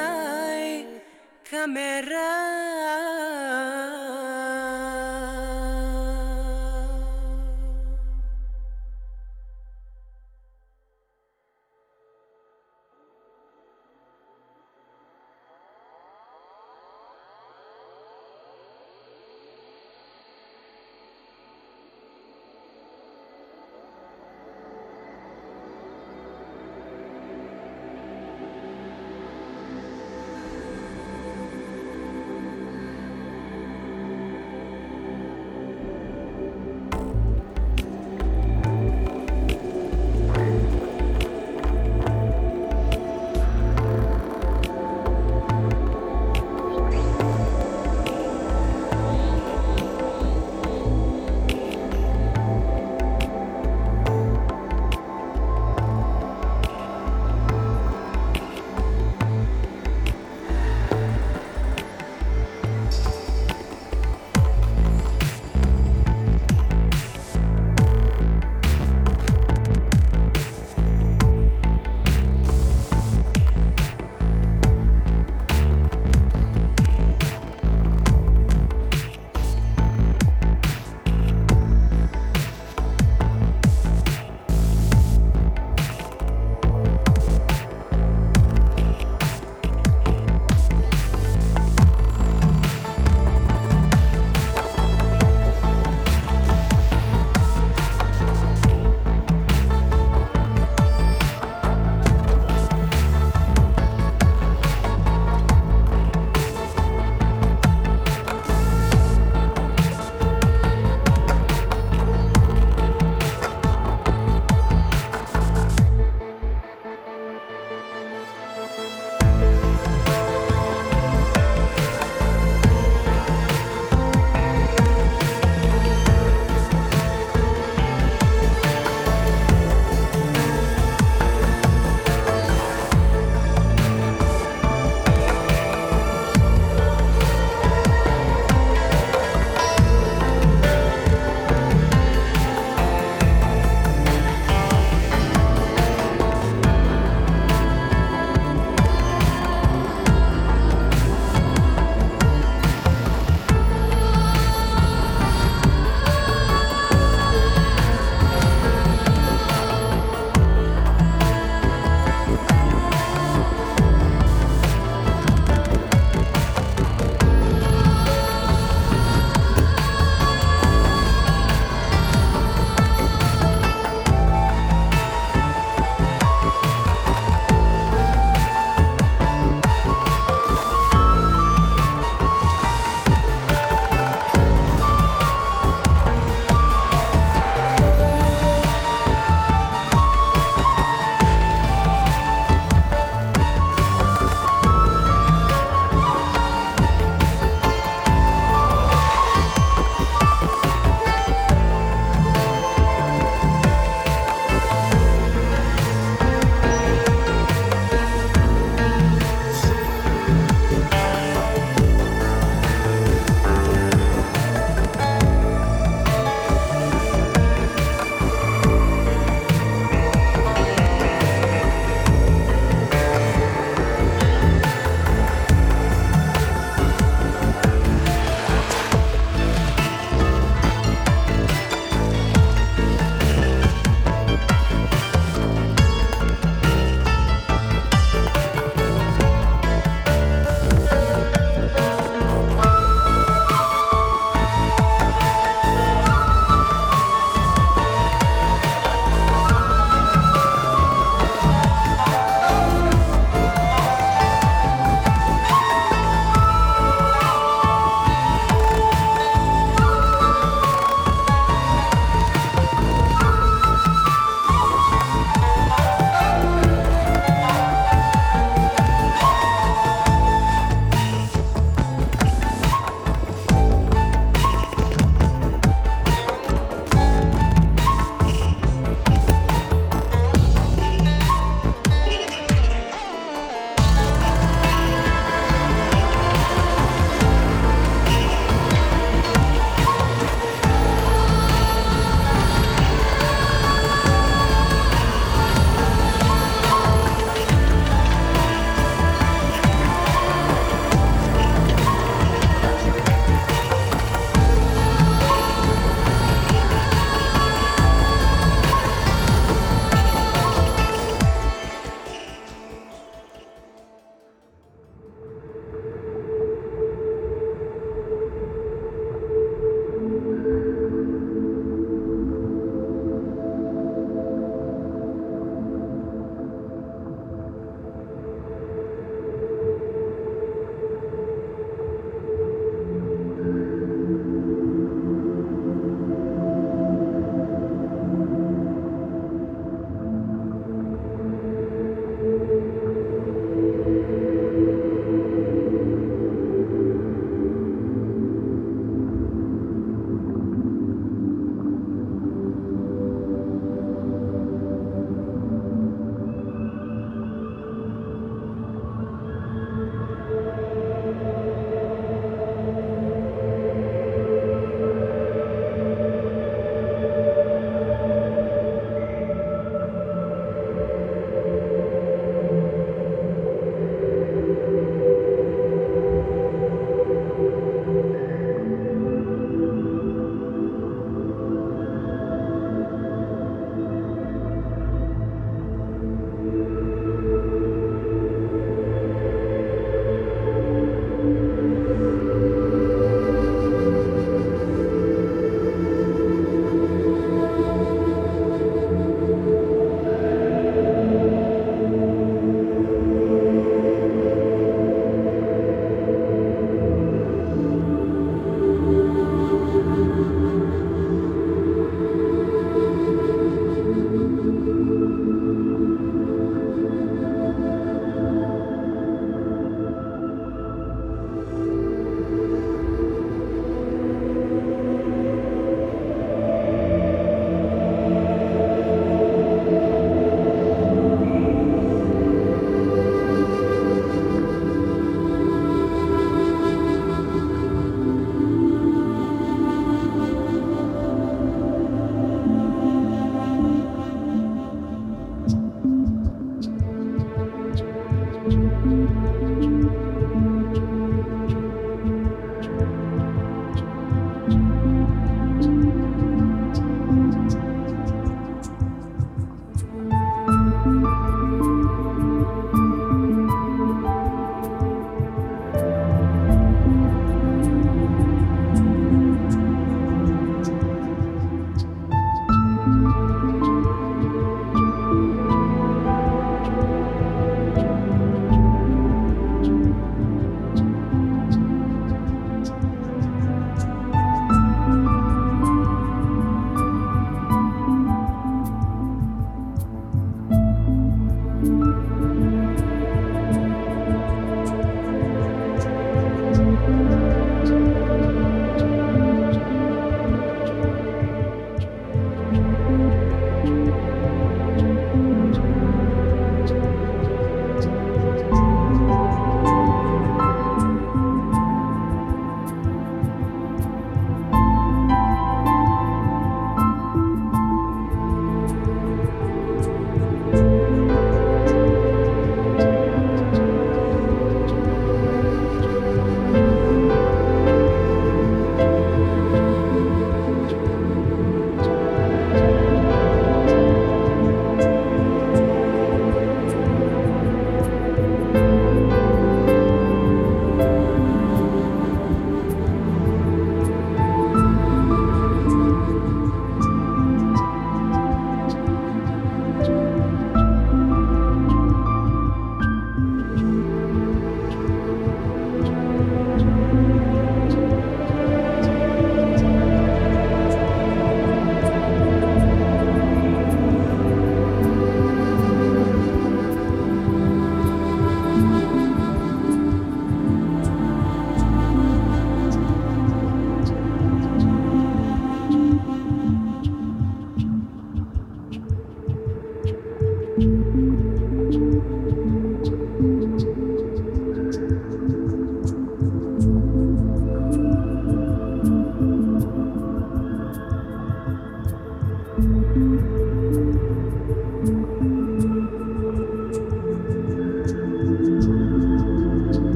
Kameray, camera.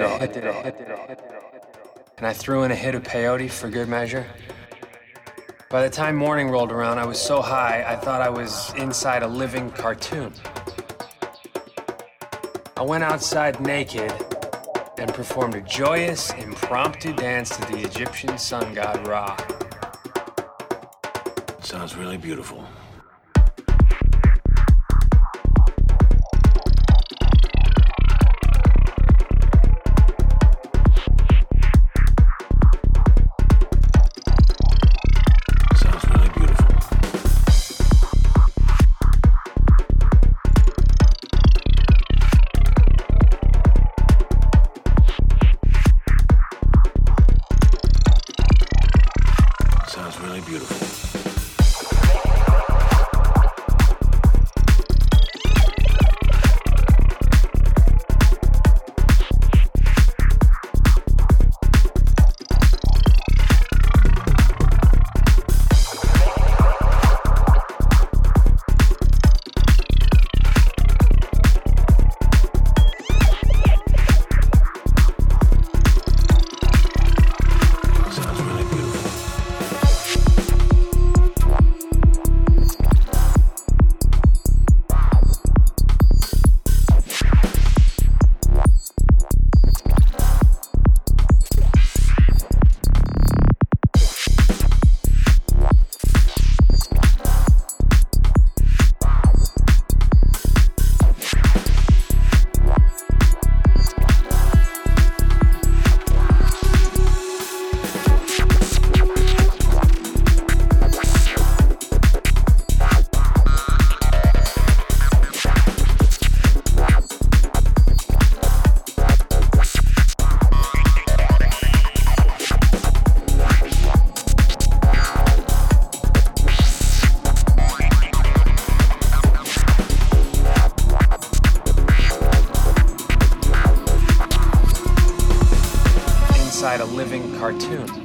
Ago, I did a hit, and I threw in a hit of peyote for good measure. By the time morning rolled around, I was so high, I thought I was inside a living cartoon. I went outside naked and performed a joyous, impromptu dance to the Egyptian sun god Ra. Sounds really beautiful. Cartoon.